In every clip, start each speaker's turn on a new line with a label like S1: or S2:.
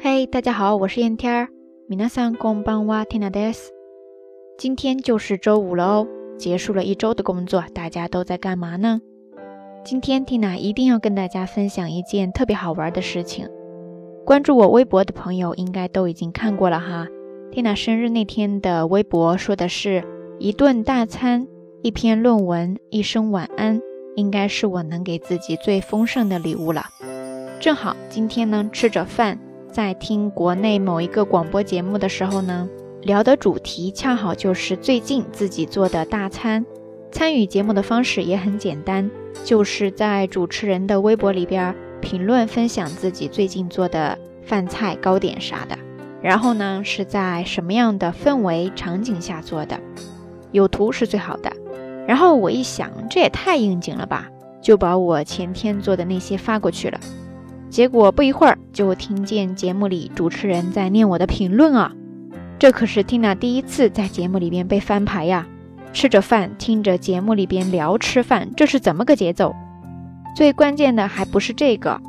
S1: 嘿，大家好，我是燕天儿。皆さんこんばんは、ティナです。今天就是周五了哦，结束了一周的工作，大家都在干嘛呢？今天 Tina 一定要跟大家分享一件特别好玩的事情。关注我微博的朋友应该都已经看过了哈。Tina 生日那天的微博说的是一顿大餐、一篇论文、一声晚安，应该是我能给自己最丰盛的礼物了。正好今天呢，吃着饭。 在听国内某一个广播节目的时候呢，聊的主题恰好就是最近自己做的大餐。参与节目的方式也很简单，就是在主持人的微博里边评论分享自己最近做的饭菜、糕点啥的。然后呢，是在什么样的氛围场景下做的，有图是最好的。然后我一想，这也太应景了吧，就把我前天做的那些发过去了。结果不一会儿就听见节目里主持人在念我的评论啊，这可是 Tina 第一次在节目里边被翻牌呀！吃着饭听着节目里边聊吃饭，这是怎么个节奏？最关键的还不是这个，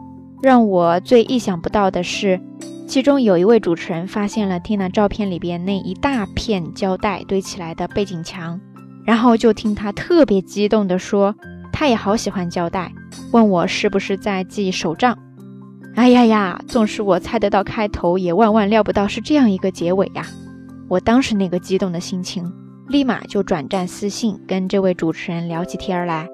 S1: 让我最意想不到的是，其中有一位主持人发现了 Tina 照片里边那一大片胶带堆起来的背景墙，然后就听他特别激动地说，他也好喜欢胶带，问我是不是在记手账。哎呀呀！纵使我猜得到开头，也万万料不到是这样一个结尾呀！我当时那个激动的心情，立马就转战私信跟这位主持人聊起天来。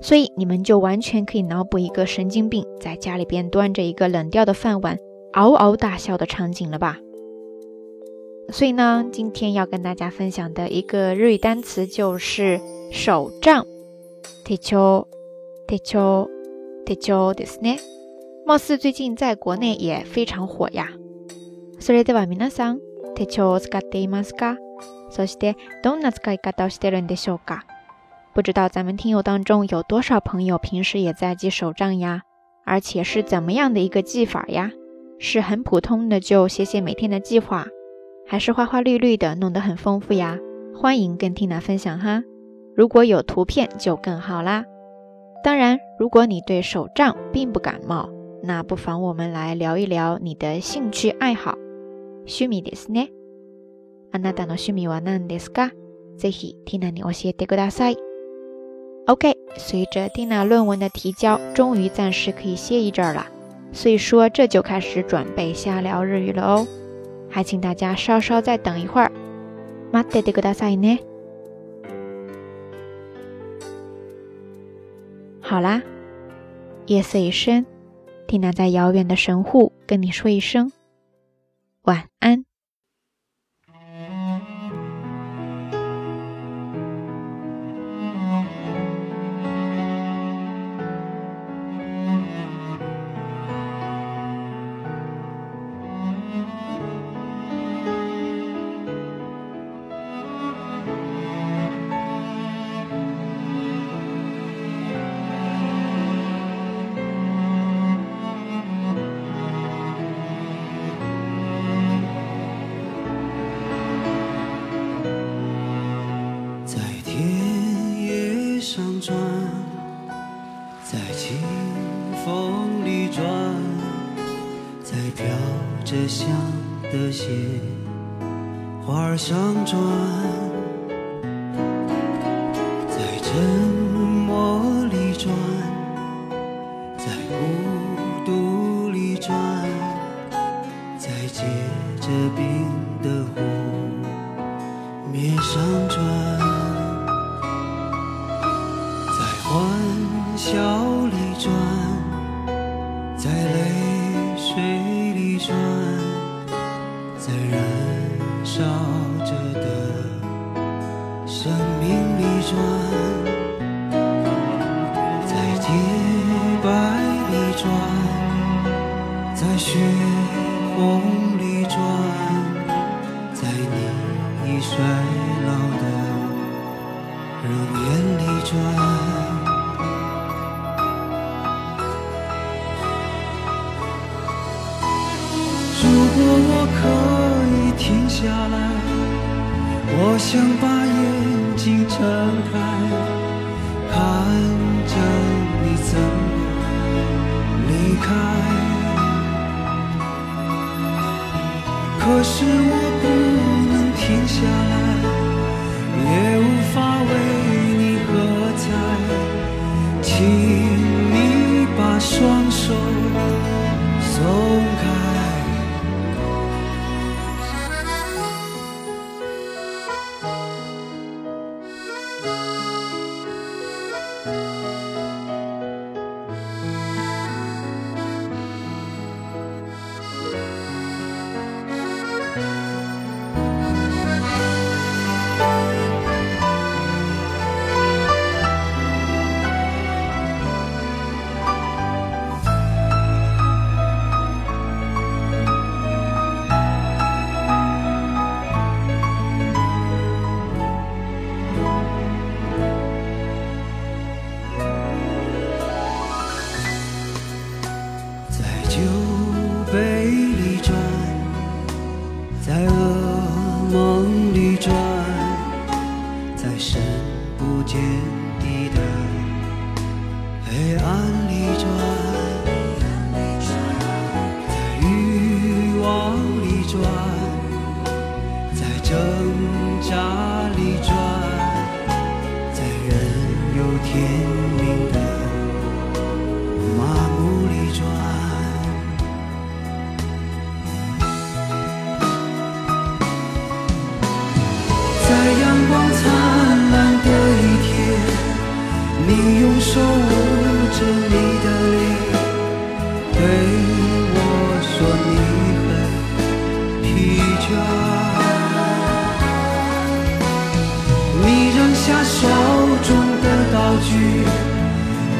S1: 所以你们就完全可以脑补一个神经病在家里边端着一个冷掉的饭碗，嗷嗷大笑的场景了吧？所以呢，今天要跟大家分享的一个日语单词就是手账。手帳、手帳、手帳ですね。 貌似最近在国内也非常火呀。それでは皆さん、手帳を使っていますか？そしてどんな使い方をしてるんでしょうか？不知道咱们听友当中有多少朋友平时也在记手账呀？而且是怎么样的一个记法呀？是很普通的就写写每天的计划，还是花花绿绿的弄得很丰富呀？欢迎跟 Tina 分享哈。如果有图片就更好啦。当然，如果你对手账并不感冒。 那不妨我们来聊一聊你的兴趣爱好。趣味ですね。あなたの趣味は何ですか？ぜひ Tina に教えてください。OK，随着 Tina 论文的提交，终于暂时可以歇一阵了，所以说这就开始准备瞎聊日语了哦。还请大家稍稍再等一会儿。待っててくださいね。好啦，夜色已深。 缇娜在遥远的神户跟你说一声
S2: 着香的线，花儿上转，在沉默里转，在孤独里转，在结着冰的湖面上转，在欢笑里转，在泪水。转，在燃烧着的生命里转，在洁白里转，在血红。想把眼睛睁开看着你怎么离开。可是我不能停下来。风里转在深不见底的黑暗里。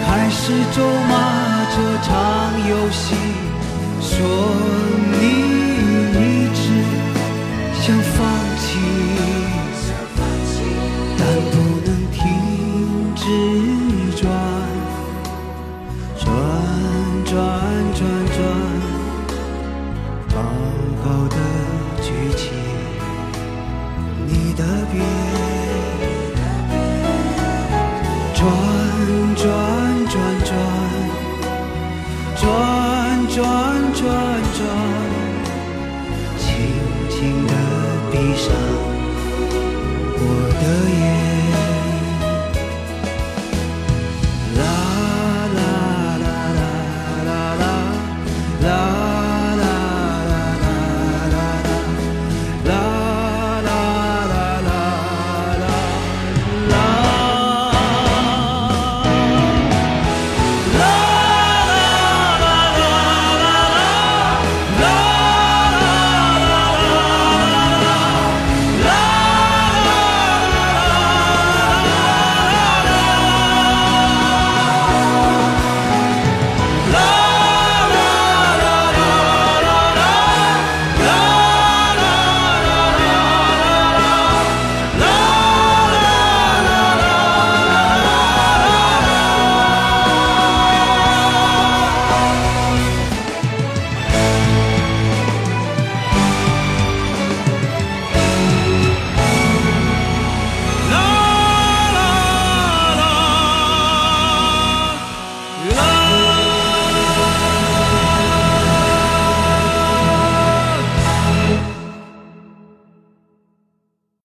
S2: 开始咒骂这场游戏说转转转转轻轻地闭上我的眼。